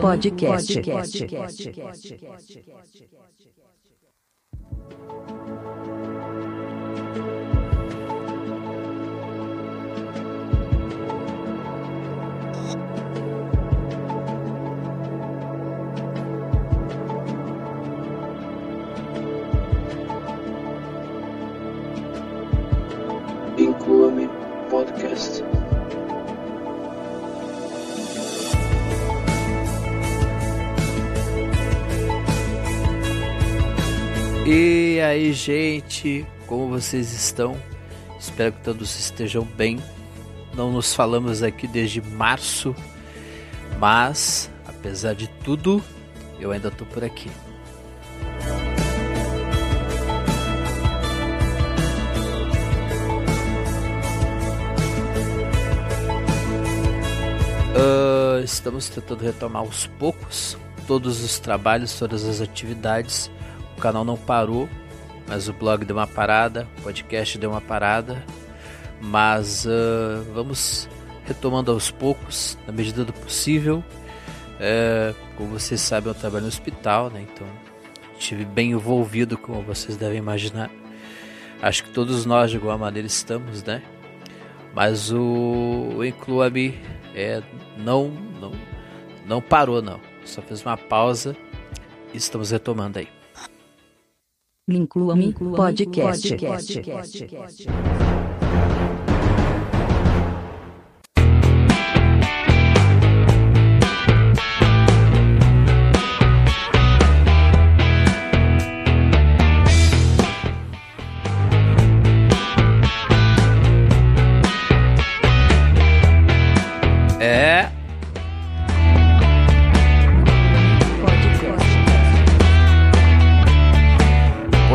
Podcast. Inclua-me E aí, gente, como vocês estão? Espero que todos estejam bem. Não nos falamos aqui desde março, mas apesar de tudo, eu ainda tô por aqui. Ah, estamos tentando retomar aos poucos todos os trabalhos, todas as atividades. O canal não parou, mas o blog deu uma parada, o podcast deu uma parada. Mas ah, vamos retomando aos poucos, na medida do possível. É, como vocês sabem, eu trabalho no hospital, né? Então estive bem envolvido, como vocês devem imaginar. Acho que todos nós, de alguma maneira, estamos, né? Mas o, o Inclua-me é, não, não, não parou, não. Só fez uma pausa e estamos retomando aí. Inclua-me Podcast. É,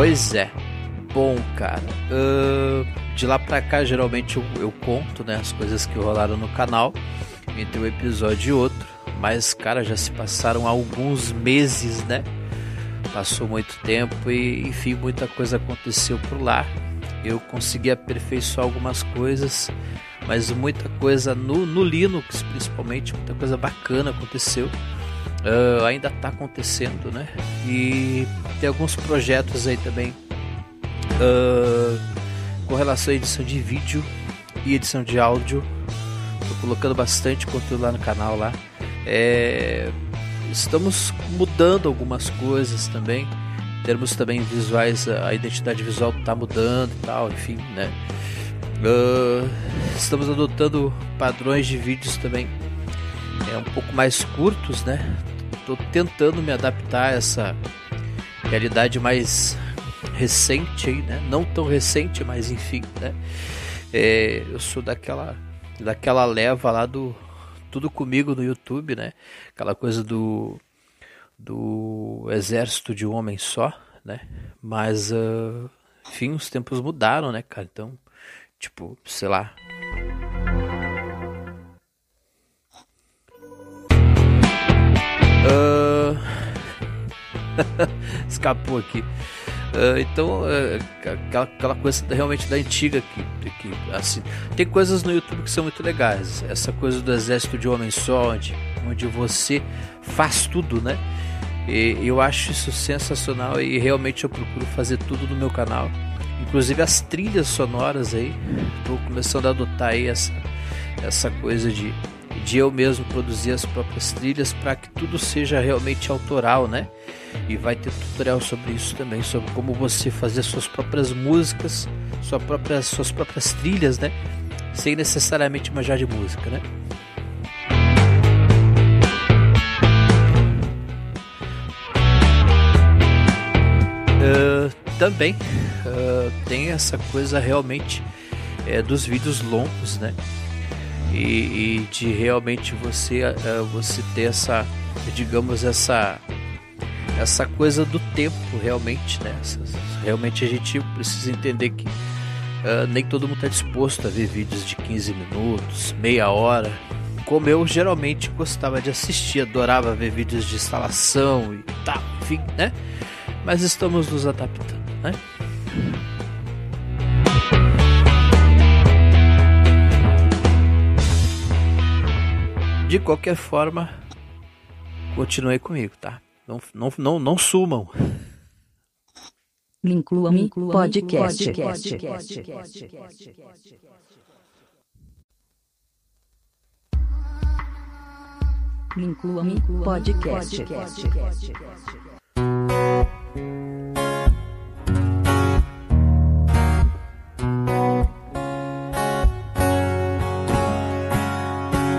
Pois é. Bom, cara. ahn, de lá pra cá, geralmente eu, eu conto né, as coisas que rolaram no canal entre um episódio e outro. Mas, cara, já se passaram alguns meses, né? Passou muito tempo e, enfim, muita coisa aconteceu por lá. Eu consegui aperfeiçoar algumas coisas, mas muita coisa no, no Linux, principalmente, muita coisa bacana aconteceu. Ah, ainda está acontecendo, né? E tem alguns projetos aí também ah, com relação à edição de vídeo e edição de áudio. Tô colocando bastante conteúdo lá no canal lá. É, estamos mudando algumas coisas também. Termos também visuais, a identidade visual está mudando e tal, enfim, né? Ah, estamos adotando padrões de vídeos também é um pouco mais curtos, né? Tô tentando me adaptar a essa realidade mais recente né? Não tão recente, mas enfim, né? É, eu sou daquela daquela leva lá do tudo comigo no YouTube, né? Aquela coisa do do exército de um homem só, né? Mas ah, enfim, os tempos mudaram, né, cara? Então, tipo, sei lá, Escapou aqui. Ah, então, é, aquela, aquela coisa realmente da antiga que, que assim, tem coisas no YouTube que são muito legais. Essa coisa do exército de homem só, onde, onde você faz tudo, né? E eu acho isso sensacional e realmente eu procuro fazer tudo no meu canal. Inclusive as trilhas sonoras aí, estou começando a adotar aí essa, essa coisa de, de eu mesmo produzir as próprias trilhas para que tudo seja realmente autoral, né? E vai ter tutorial sobre isso também, sobre como você fazer suas próprias músicas, sua própria, suas próprias trilhas, né? Sem necessariamente manjar de música, né? Ah, também ah, tem essa coisa realmente é, dos vídeos longos, né? E, e de realmente você ah, você ter essa, digamos essa essa coisa do tempo realmente, né? Realmente a gente precisa entender que ah, nem todo mundo está disposto a ver vídeos de 15 minutos, meia hora, como eu geralmente gostava de assistir, adorava ver vídeos de instalação e tal, enfim, né? Mas estamos nos adaptando, né? De qualquer forma, continue comigo, tá? Não, não, não, não sumam. Inclua-me podcast. Inclua-me podcast.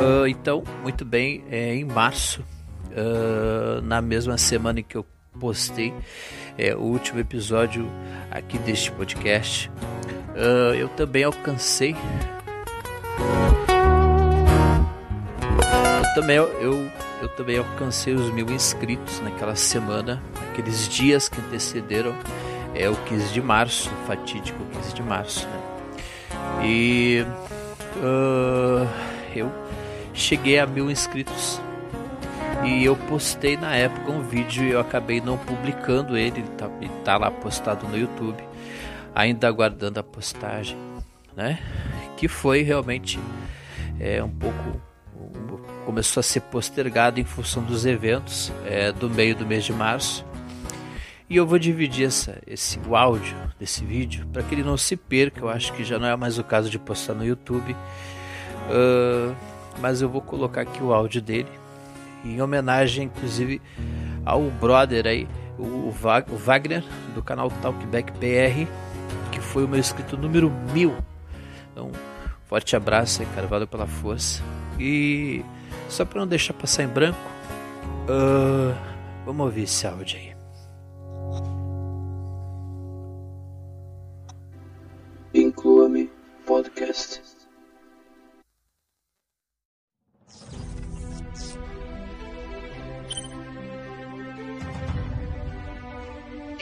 Uh, então, muito bem, é, em março, uh, na mesma semana em que eu postei é, o último episódio aqui deste podcast, uh, eu também alcancei. Eu também, eu, eu também alcancei os mil inscritos naquela semana, naqueles dias que antecederam é, o 15 de março, o fatídico 15 de março. Né? E eu cheguei a mil inscritos e eu postei na época um vídeo e eu acabei não publicando ele, ele tá, ele tá lá postado no YouTube, ainda aguardando a postagem, né? Que foi realmente é, um pouco começou a ser postergado em função dos eventos é, do meio do mês de março. E eu vou dividir essa, esse, o áudio desse vídeo para que ele não se perca. Eu acho que já não é mais o caso de postar no YouTube. Uh, mas eu vou colocar aqui o áudio dele em homenagem, inclusive, ao brother aí, o, Wagner, do canal Talkback BR, que foi o meu inscrito número mil. Então, forte abraço aí, cara, valeu pela força. E só para não deixar passar em branco, uh, vamos ouvir esse áudio aí. Inclua-me Podcast.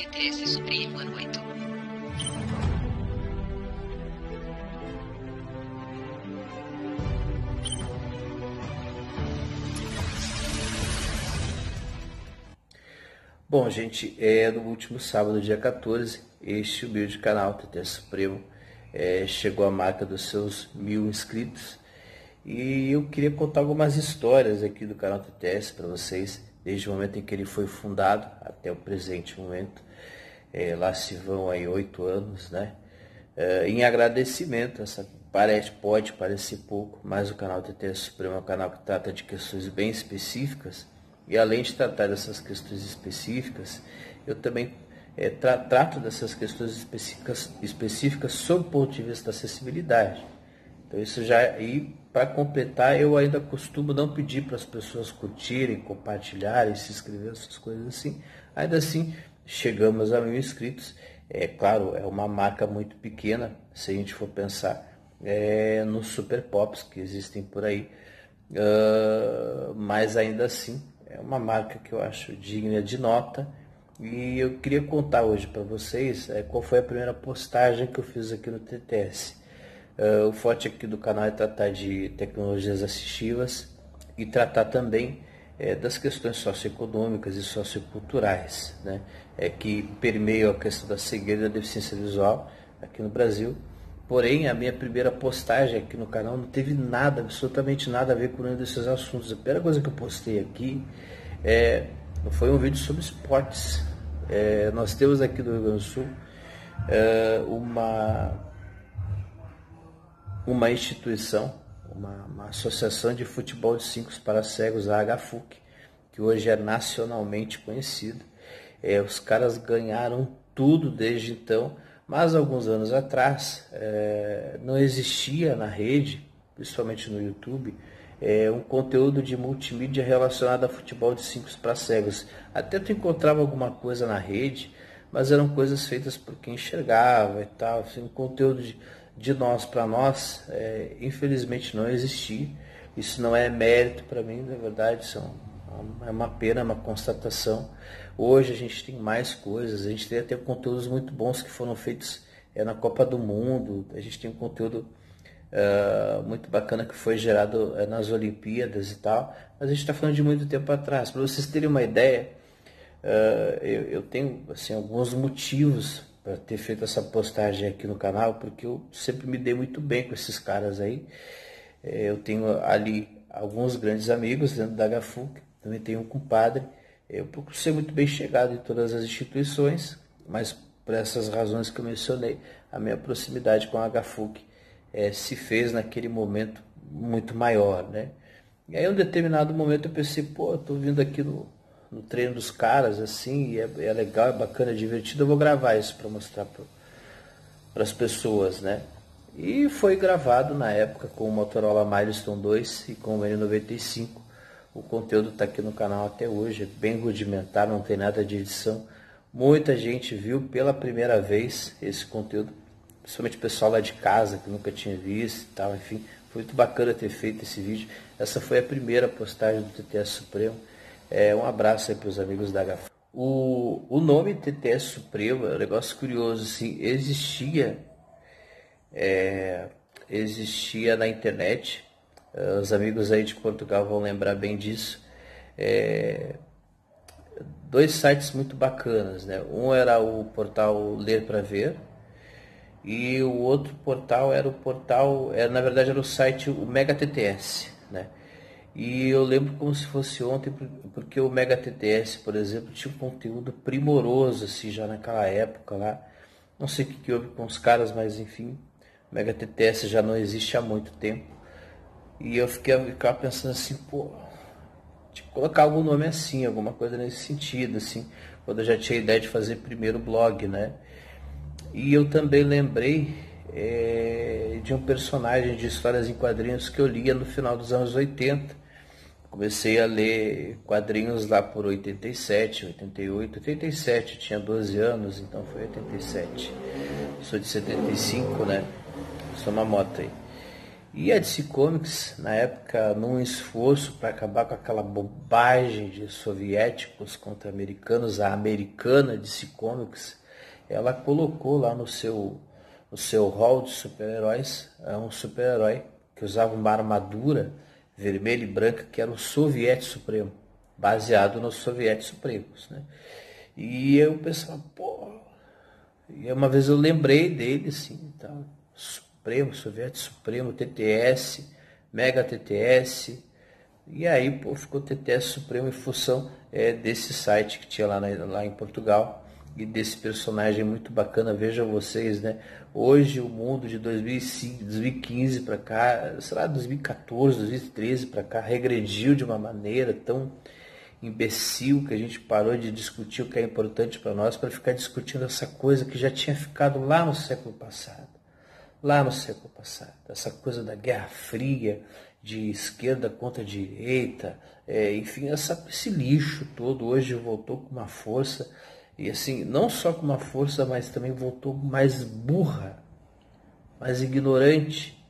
TTS Supremo ano 8. Bom, gente, é no último sábado, dia 14, este humilde canal TT Supremo é, chegou à marca dos seus mil inscritos e eu queria contar algumas histórias aqui do canal TTS para vocês, desde o momento em que ele foi fundado até o presente momento. É, lá se vão aí oito anos, né? É, em agradecimento, essa parece, pode parecer pouco, mas o canal TT Supremo é um canal que trata de questões bem específicas. E além de tratar dessas questões específicas, eu também é, tra trato dessas questões específicas, específicas sob o ponto de vista da acessibilidade. Então isso já e para completar, eu ainda costumo não pedir para as pessoas curtirem, compartilharem, se inscreverem, essas coisas assim. Ainda assim, chegamos a mil inscritos. É claro, é uma marca muito pequena, se a gente for pensar é, nos super pops que existem por aí. Uh, mas ainda assim, é uma marca que eu acho digna de nota. E eu queria contar hoje para vocês é, qual foi a primeira postagem que eu fiz aqui no TTS. Uh, o forte aqui do canal é tratar de tecnologias assistivas e tratar também é, das questões socioeconômicas e socioculturais, né, é, que permeiam a questão da cegueira e da deficiência visual aqui no Brasil. Porém, a minha primeira postagem aqui no canal não teve nada, absolutamente nada a ver com nenhum desses assuntos. A primeira coisa que eu postei aqui é, foi um vídeo sobre esportes. É, nós temos aqui no Rio Grande do Sul é, uma, uma instituição uma, uma associação de futebol de cinco para cegos, a HFUC, que hoje é nacionalmente conhecida. É, os caras ganharam tudo desde então, mas alguns anos atrás é, não existia na rede, principalmente no YouTube, é, um conteúdo de multimídia relacionado a futebol de cinco para cegos. Até tu encontrava alguma coisa na rede, mas eram coisas feitas por quem enxergava e tal, assim, conteúdo de de nós para nós, é, infelizmente não existia. Isso não é mérito para mim, na verdade, são, é uma pena, é uma constatação. Hoje a gente tem mais coisas, a gente tem até conteúdos muito bons que foram feitos é, na Copa do Mundo, a gente tem um conteúdo muito bacana que foi gerado é, nas Olimpíadas e tal, mas a gente está falando de muito tempo atrás. Para vocês terem uma ideia, eu, eu, tenho assim, alguns motivos para ter feito essa postagem aqui no canal, porque eu sempre me dei muito bem com esses caras aí. É, eu tenho ali alguns grandes amigos dentro da HFUC também tenho um compadre. Eu procuro ser muito bem chegado em todas as instituições, mas por essas razões que eu mencionei, a minha proximidade com a HFUC é, se fez naquele momento muito maior, né? E aí, em um determinado momento, eu pensei, pô, tô vindo aqui no, no treino dos caras, assim, é, é legal, é bacana, é divertido, eu vou gravar isso para mostrar para as pessoas, né? E foi gravado na época com o Motorola Milestone 2 e com o N95. O conteúdo está aqui no canal até hoje, é bem rudimentar, não tem nada de edição. Muita gente viu pela primeira vez esse conteúdo, principalmente o pessoal lá de casa que nunca tinha visto e tal, enfim. Foi muito bacana ter feito esse vídeo. Essa foi a primeira postagem do TTS Supremo. É, um abraço aí para os amigos da HF. O, o nome TTS Supremo é um negócio curioso, assim, existia, é, existia na internet, uh, os amigos aí de Portugal vão lembrar bem disso, é, dois sites muito bacanas, né? Um era o portal Ler para Ver, e o outro portal era o portal, era, na verdade era o site o Mega TTS, né? E eu lembro como se fosse ontem, porque o Mega TTS, por exemplo, tinha um conteúdo primoroso, assim, já naquela época lá. Não sei o que, que houve com os caras, mas enfim, o Mega TTS já não existe há muito tempo. E eu fiquei ficava pensando assim, pô, de colocar algum nome assim, alguma coisa nesse sentido, assim, quando eu já tinha a ideia de fazer primeiro blog, né? E eu também lembrei é, de um personagem de histórias em quadrinhos que eu lia no final dos anos 80 Comecei a ler quadrinhos lá por 87, 88, 87, tinha 12 anos, então foi 87. Sou de 75, né? Sou uma moto aí. E a DC Comics, na época, num esforço para acabar com aquela bobagem de soviéticos contra americanos, a americana DC Comics, ela colocou lá no seu, no seu hall de super-heróis é um super-herói que usava uma armadura vermelha e branca, que era o Soviete Supremo, baseado nos Sovietes Supremos. Né? E eu pensava, pô. E uma vez eu lembrei dele, assim, tá? Supremo, Soviete Supremo, TTS, Mega TTS. E aí, pô, ficou TTS Supremo em função é, desse site que tinha lá, na, lá em Portugal e desse personagem muito bacana. Vejam vocês, né? Hoje o mundo de 2005, 2015 para cá, será 2014, 2013 para cá, regrediu de uma maneira tão imbecil que a gente parou de discutir o que é importante para nós para ficar discutindo essa coisa que já tinha ficado lá no século passado. Lá no século passado. Essa coisa da Guerra Fria, de esquerda contra direita, é, enfim, essa, esse lixo todo hoje voltou com uma força e assim, não só com uma força, mas também voltou mais burra, mais ignorante.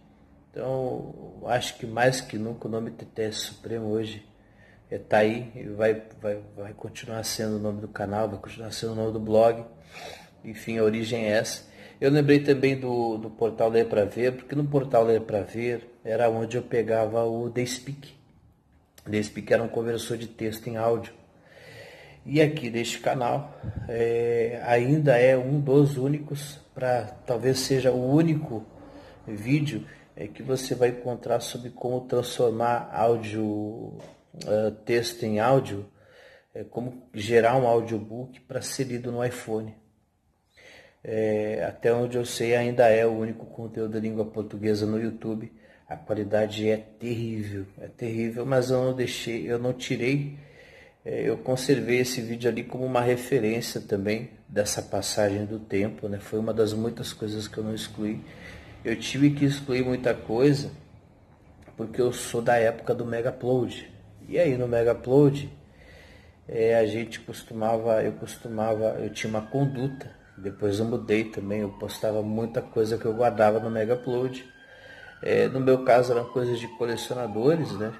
Então, acho que mais que nunca o nome TTS Supremo hoje está é, aí e vai, vai, vai continuar sendo o nome do canal, vai continuar sendo o nome do blog. Enfim, a origem é essa. Eu lembrei também do, do portal Ler para Ver, porque no portal Ler para Ver era onde eu pegava o The Speak. The Speak era um conversor de texto em áudio. E aqui neste canal é, ainda é um dos únicos, para talvez seja o único vídeo é, que você vai encontrar sobre como transformar áudio, uh, texto em áudio, é, como gerar um audiobook para ser lido no iPhone. É, até onde eu sei ainda é o único conteúdo da língua portuguesa no YouTube. A qualidade é terrível, é terrível, mas eu não deixei, eu não tirei eu conservei esse vídeo ali como uma referência também dessa passagem do tempo, né? Foi uma das muitas coisas que eu não excluí. Eu tive que excluir muita coisa porque eu sou da época do Mega Upload. E aí no Mega Upload é, a gente costumava, eu costumava, eu tinha uma conduta. Depois eu mudei também, eu postava muita coisa que eu guardava no Mega Upload. É, no meu caso eram coisas de colecionadores, né?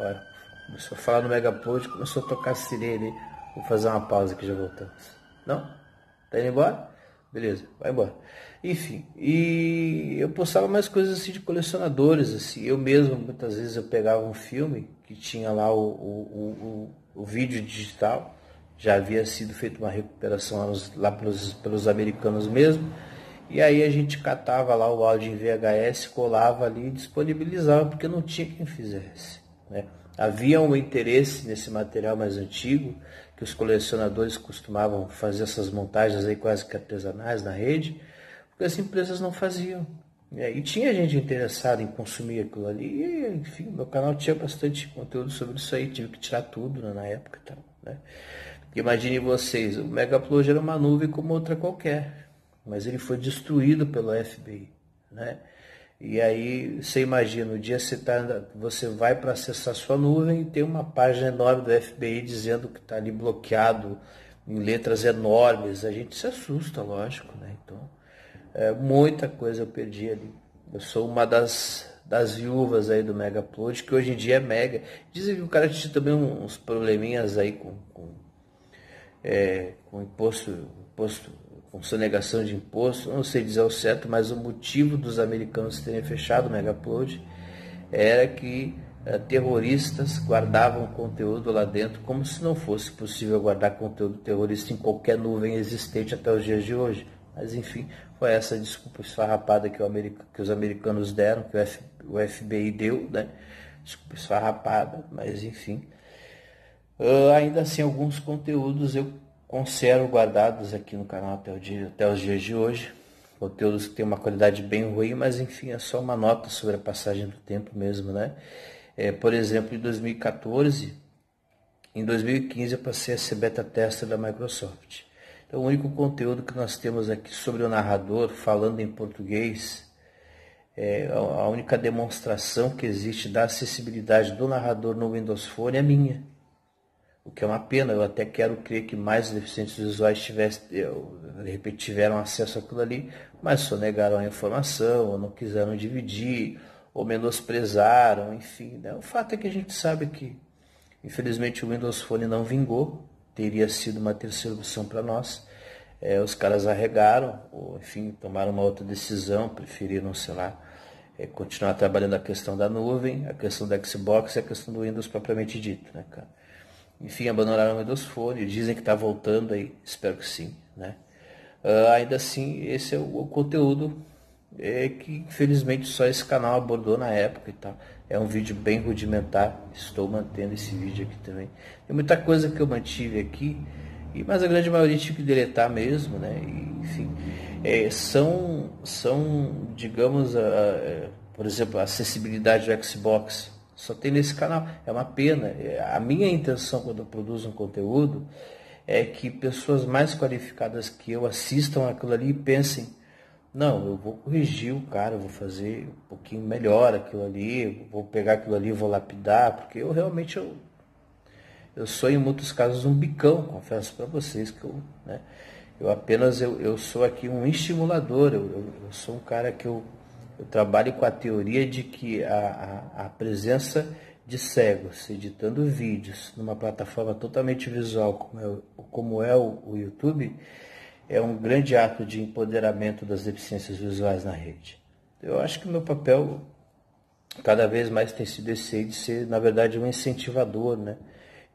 Olha, Começou a falar no Megapod, começou a tocar sirene. Vou fazer uma pausa que já voltamos. Não? Tá indo embora? Beleza, vai embora. Enfim, e eu postava mais coisas assim de colecionadores, assim. Eu mesmo, muitas vezes, eu pegava um filme que tinha lá o, o, o, o vídeo digital. Já havia sido feita uma recuperação lá pelos, pelos americanos mesmo. E aí a gente catava lá o áudio em VHS, colava ali e disponibilizava, porque não tinha quem fizesse. Né? Havia um interesse nesse material mais antigo, que os colecionadores costumavam fazer essas montagens aí quase que artesanais na rede, porque as empresas não faziam. E tinha gente interessada em consumir aquilo ali, e, enfim, meu canal tinha bastante conteúdo sobre isso aí, tive que tirar tudo né, na época e tal. Né? Imagine vocês, o Megaplode era uma nuvem como outra qualquer, mas ele foi destruído pelo FBI. Né? E aí você imagina, o dia você, tá, você vai para acessar sua nuvem e tem uma página enorme do FBI dizendo que está ali bloqueado em letras enormes. A gente se assusta, lógico, né? Então, é, muita coisa eu perdi ali. Eu sou uma das, das viúvas aí do Mega que hoje em dia é mega. Dizem que o cara tinha também uns probleminhas aí com, com, é, com imposto, imposto com sonegação de imposto, não sei dizer o certo, mas o motivo dos americanos terem fechado o Megaupload era que uh, terroristas guardavam conteúdo lá dentro, como se não fosse possível guardar conteúdo terrorista em qualquer nuvem existente até os dias de hoje. Mas enfim, foi essa desculpa esfarrapada que, America, que os americanos deram, que o, F, o FBI deu, né? Desculpa esfarrapada, mas enfim. Uh, ainda assim, alguns conteúdos eu conservo guardados aqui no canal até, o dia, até os dias de hoje. Conteúdos que tem uma qualidade bem ruim, mas enfim, é só uma nota sobre a passagem do tempo mesmo, né? É, por exemplo, em 2014, em 2015 eu passei a ser beta tester da Microsoft. Então, o único conteúdo que nós temos aqui sobre o narrador falando em português, é, a única demonstração que existe da acessibilidade do narrador no Windows Phone é minha o que é uma pena. Eu até quero crer que mais deficientes visuais tivessem, de repente tiveram acesso àquilo ali, mas só negaram a informação, ou não quiseram dividir, ou menosprezaram, enfim. Né? O fato é que a gente sabe que, infelizmente, o Windows Phone não vingou, teria sido uma terceira opção para nós. É, os caras arregaram, ou enfim, tomaram uma outra decisão, preferiram, sei lá, é, continuar trabalhando a questão da nuvem, a questão da Xbox e a questão do Windows propriamente dito, né, cara? Enfim, abandonaram o Windows Phone, dizem que está voltando aí, espero que sim, né? Uh, ainda assim, esse é o, o, conteúdo é, que infelizmente só esse canal abordou na época e tal. É um vídeo bem rudimentar, estou mantendo esse vídeo aqui também. Tem muita coisa que eu mantive aqui, e, mas a grande maioria tive que deletar mesmo, né? E, enfim, é, são, são, digamos, a, a, por exemplo, a acessibilidade do Xbox só tem nesse canal. É uma pena. A minha intenção quando eu produzo um conteúdo é que pessoas mais qualificadas que eu assistam aquilo ali e pensem, não, eu vou corrigir o cara, eu vou fazer um pouquinho melhor aquilo ali, vou pegar aquilo ali vou lapidar, porque eu realmente eu, eu sou em muitos casos um bicão, confesso para vocês que eu, né, eu apenas eu, eu sou aqui um estimulador, eu, eu, eu sou um cara que eu eu trabalho com a teoria de que a, a, a presença de cegos editando vídeos numa plataforma totalmente visual como é, como é o, o, YouTube é um grande ato de empoderamento das deficiências visuais na rede. Eu acho que o meu papel cada vez mais tem sido esse de ser, na verdade, um incentivador, né?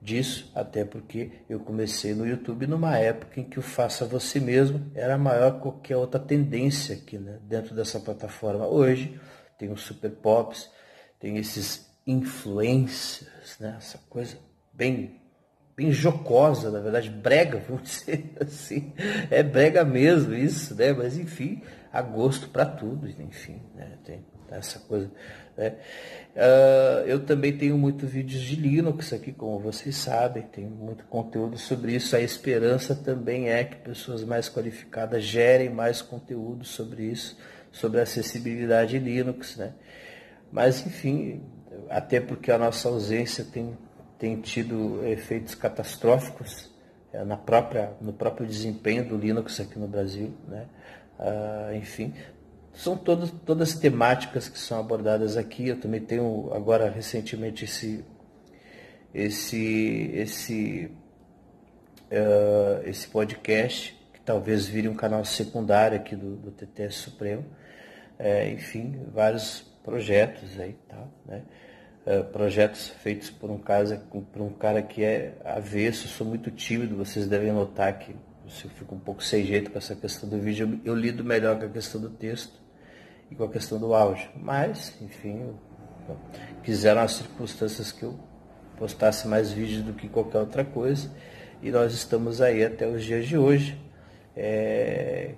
Disso, até porque eu comecei no YouTube numa época em que o faça você mesmo era maior que qualquer outra tendência aqui né, dentro dessa plataforma. Hoje tem os super pops, tem esses influencers, né, essa coisa bem bem jocosa, na verdade, brega, vamos dizer assim. É brega mesmo isso, né? Mas enfim, há gosto para tudo, enfim, né? Tem essa coisa né? Uh, eu também tenho muitos vídeos de Linux aqui, como vocês sabem, tem muito conteúdo sobre isso. A esperança também é que pessoas mais qualificadas gerem mais conteúdo sobre isso, sobre acessibilidade Linux. Né? Mas, enfim, até porque a nossa ausência tem, tem tido efeitos catastróficos é, na própria, no próprio desempenho do Linux aqui no Brasil. Né? Uh, enfim, são todas, todas temáticas que são abordadas aqui. Eu também tenho agora recentemente esse esse esse uh, esse podcast que talvez vire um canal secundário aqui do, do TTS Supremo. É, enfim, vários projetos aí, tá? Né? Uh, projetos feitos por um, casa, por um cara que é avesso, sou muito tímido, vocês devem notar que eu fico um pouco sem jeito com essa questão do vídeo, eu, lido melhor com a questão do texto e com a questão do áudio. Mas, enfim, quiseram as circunstâncias que eu postasse mais vídeos do que qualquer outra coisa. E nós estamos aí até os dias de hoje, é,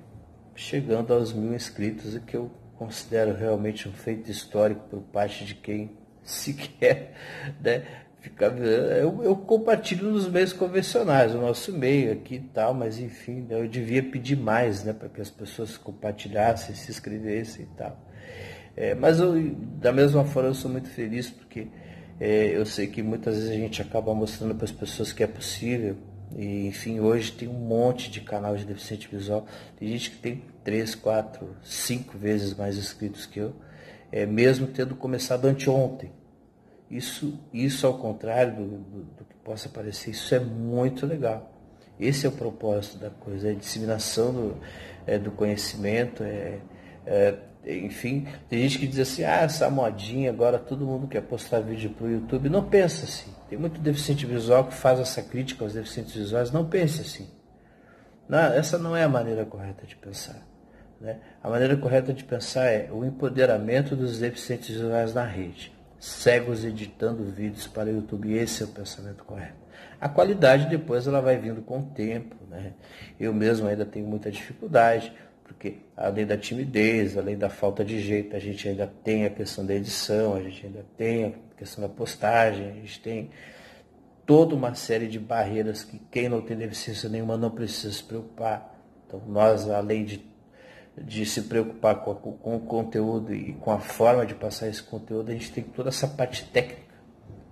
chegando aos mil inscritos, o que eu considero realmente um feito histórico por parte de quem sequer né, eu, eu, compartilho nos meios convencionais, o nosso meio aqui e tal, mas enfim, né, eu devia pedir mais né, para que as pessoas compartilhassem, se inscrevessem e tal. É, mas eu, da mesma forma eu sou muito feliz porque é, eu sei que muitas vezes a gente acaba mostrando para as pessoas que é possível. E, enfim, hoje tem um monte de canal de deficiente visual. Tem gente que tem três, quatro, cinco vezes mais inscritos que eu, é, mesmo tendo começado anteontem. Isso, isso ao contrário do, do, do, que possa parecer, isso é muito legal. Esse é o propósito da coisa, é a disseminação do, é, do conhecimento, é, é, enfim, tem gente que diz assim, ah, essa modinha, agora todo mundo quer postar vídeo para o YouTube. Não pensa assim. Tem muito deficiente visual que faz essa crítica aos deficientes visuais, não pense assim. Não, essa não é a maneira correta de pensar. Né? A maneira correta de pensar é o empoderamento dos deficientes visuais na rede cegos editando vídeos para o YouTube. Esse é o pensamento correto. A qualidade depois ela vai vindo com o tempo. Né? Eu mesmo ainda tenho muita dificuldade, porque além da timidez, além da falta de jeito, a gente ainda tem a questão da edição, a gente ainda tem a questão da postagem, a gente tem toda uma série de barreiras que quem não tem deficiência nenhuma não precisa se preocupar. Então nós, além de de se preocupar com, a, com, o conteúdo e com a forma de passar esse conteúdo, a gente tem toda essa parte técnica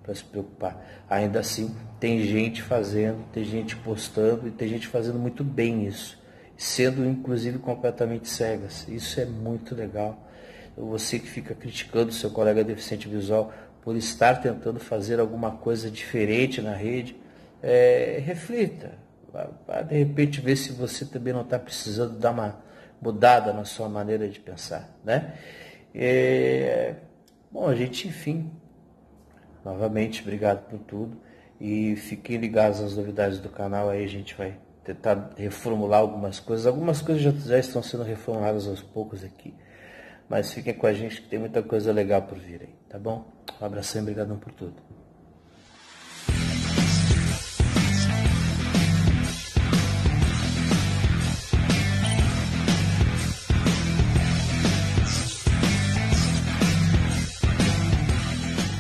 para se preocupar. Ainda assim, tem gente fazendo, tem gente postando e tem gente fazendo muito bem isso, sendo inclusive completamente cegas. Isso é muito legal. Você que fica criticando seu colega deficiente visual por estar tentando fazer alguma coisa diferente na rede, é, reflita. De repente ver se você também não está precisando dar uma mudada na sua maneira de pensar, né? É, bom, a gente, enfim, novamente, obrigado por tudo e fiquem ligados às novidades do canal, aí a gente vai tentar reformular algumas coisas. Algumas coisas já, já estão sendo reformuladas aos poucos aqui, mas fiquem com a gente que tem muita coisa legal por vir aí, tá bom? Um abração e obrigado por tudo.